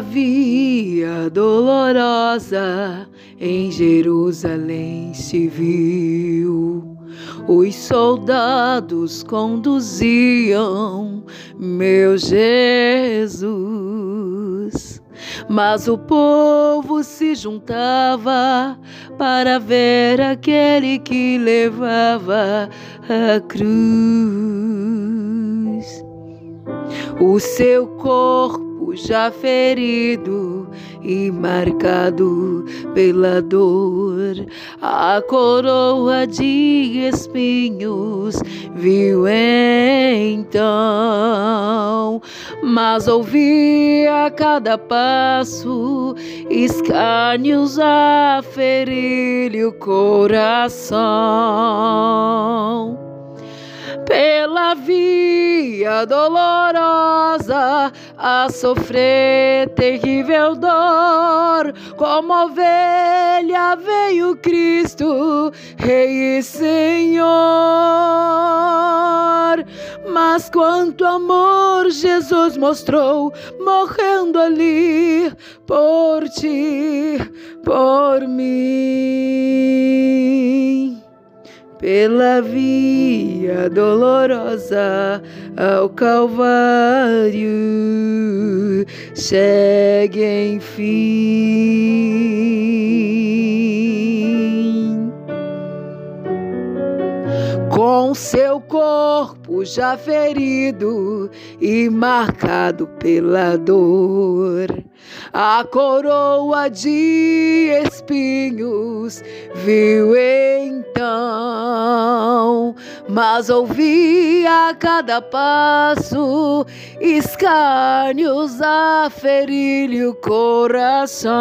Via dolorosa em Jerusalém se viu. Os soldados conduziam meu Jesus, mas o povo se juntava para ver aquele que levava a cruz. O seu corpo já ferido e marcado pela dor, a coroa de espinhos viu então, mas ouvia a cada passo escárnios a ferir-lhe o coração pela via dolorosa a sofrer terrível dor. Como ovelha veio Cristo, Rei e Senhor. Mas quanto amor Jesus mostrou, morrendo ali por ti, por mim pela via dolorosa ao Calvário, segue enfim. Com seu corpo já ferido e marcado pela dor, a coroa de espinhos viu então, mas ouvia a cada passo escárnios a ferir-lhe o coração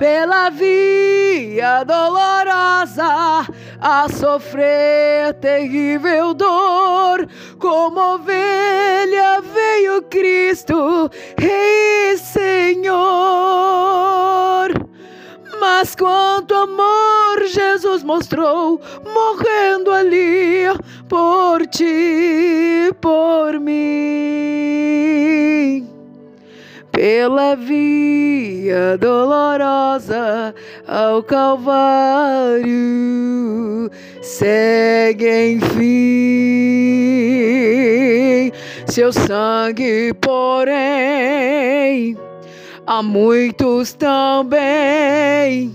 pela via dolorosa a sofrer terrível dor, como ovelha veio Cristo, Rei Senhor. Mas quanto amor Jesus mostrou, morrendo ali por ti, por mim pela via dolorosa ao Calvário, segue enfim seu sangue, porém, a muitos também.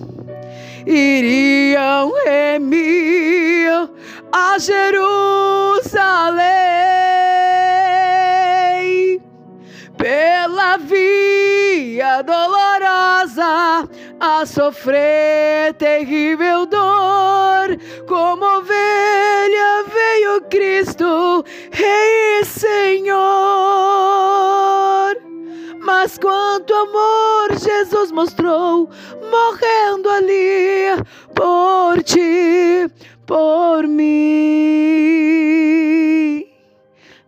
Iriam remir a Jerusalém dolorosa a sofrer terrível dor, como ovelha veio Cristo, Rei e Senhor. Mas quanto amor Jesus mostrou, morrendo ali por ti, por mim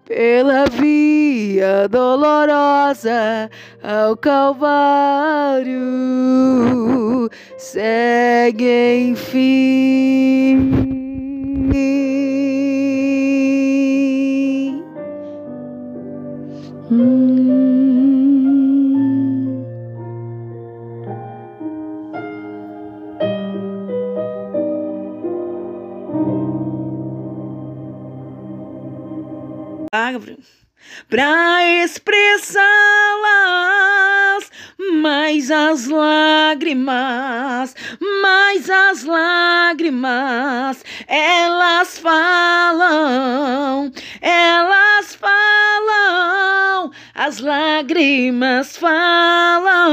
pela via dolorosa ao Calvário, segue enfim. Para expressá-las, mas as lágrimas, mas as lágrimas, elas falam, elas falam, as lágrimas falam.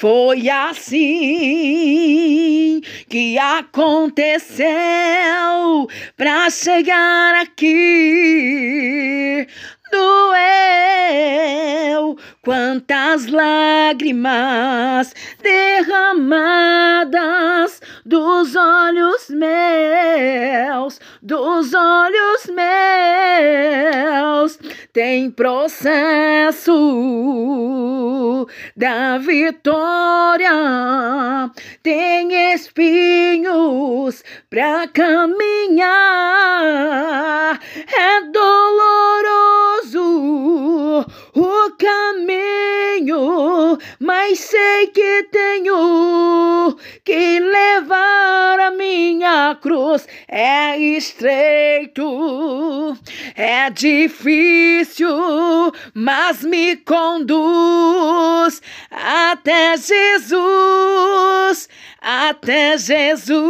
Foi assim que aconteceu para chegar aqui. Doeu quantas lágrimas derramadas dos olhos meus, dos olhos meus. Tem processo da vitória, tem espinhos pra caminhar. É doloroso o caminho, mas sei que tenho que levar a minha cruz. É estreito, é difícil, mas me conduz até Jesus, até Jesus.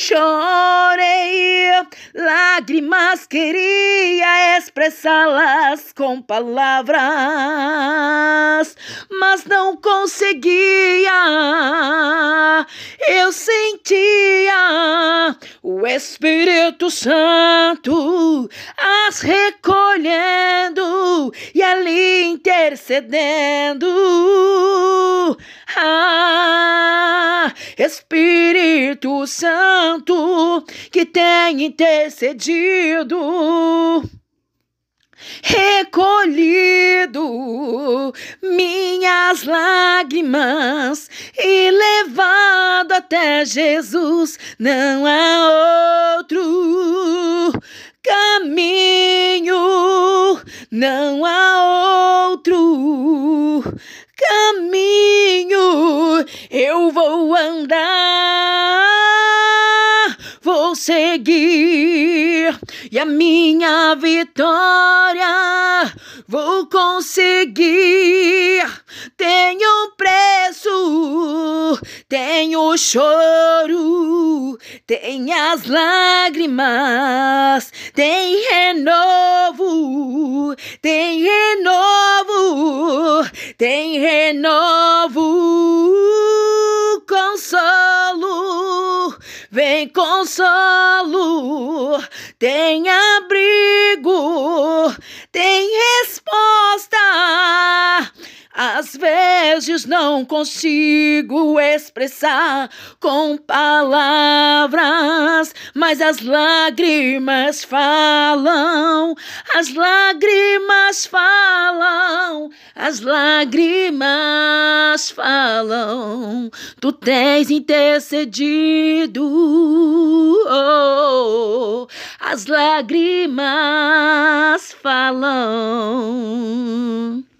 Chorei, lágrimas queria expressá-las com palavras, mas não conseguia. Eu sentia o Espírito Santo as recolhendo e ali intercedendo. Ah, Espírito Santo que tem intercedido recolhido minhas lágrimas e levado até Jesus. Não há outro caminho, não há outro caminho. Eu vou andar, seguir. E a minha vitória vou conseguir. Tenho preço, tenho choro, tem as lágrimas, tem renovo, tem renovo, tem renovo, consolo, vem consolo, tem abrigo, tem resposta. Às vezes não consigo expressar com palavras, mas as lágrimas falam, as lágrimas falam, as lágrimas falam. Tu tens intercedido, oh, as lágrimas falam.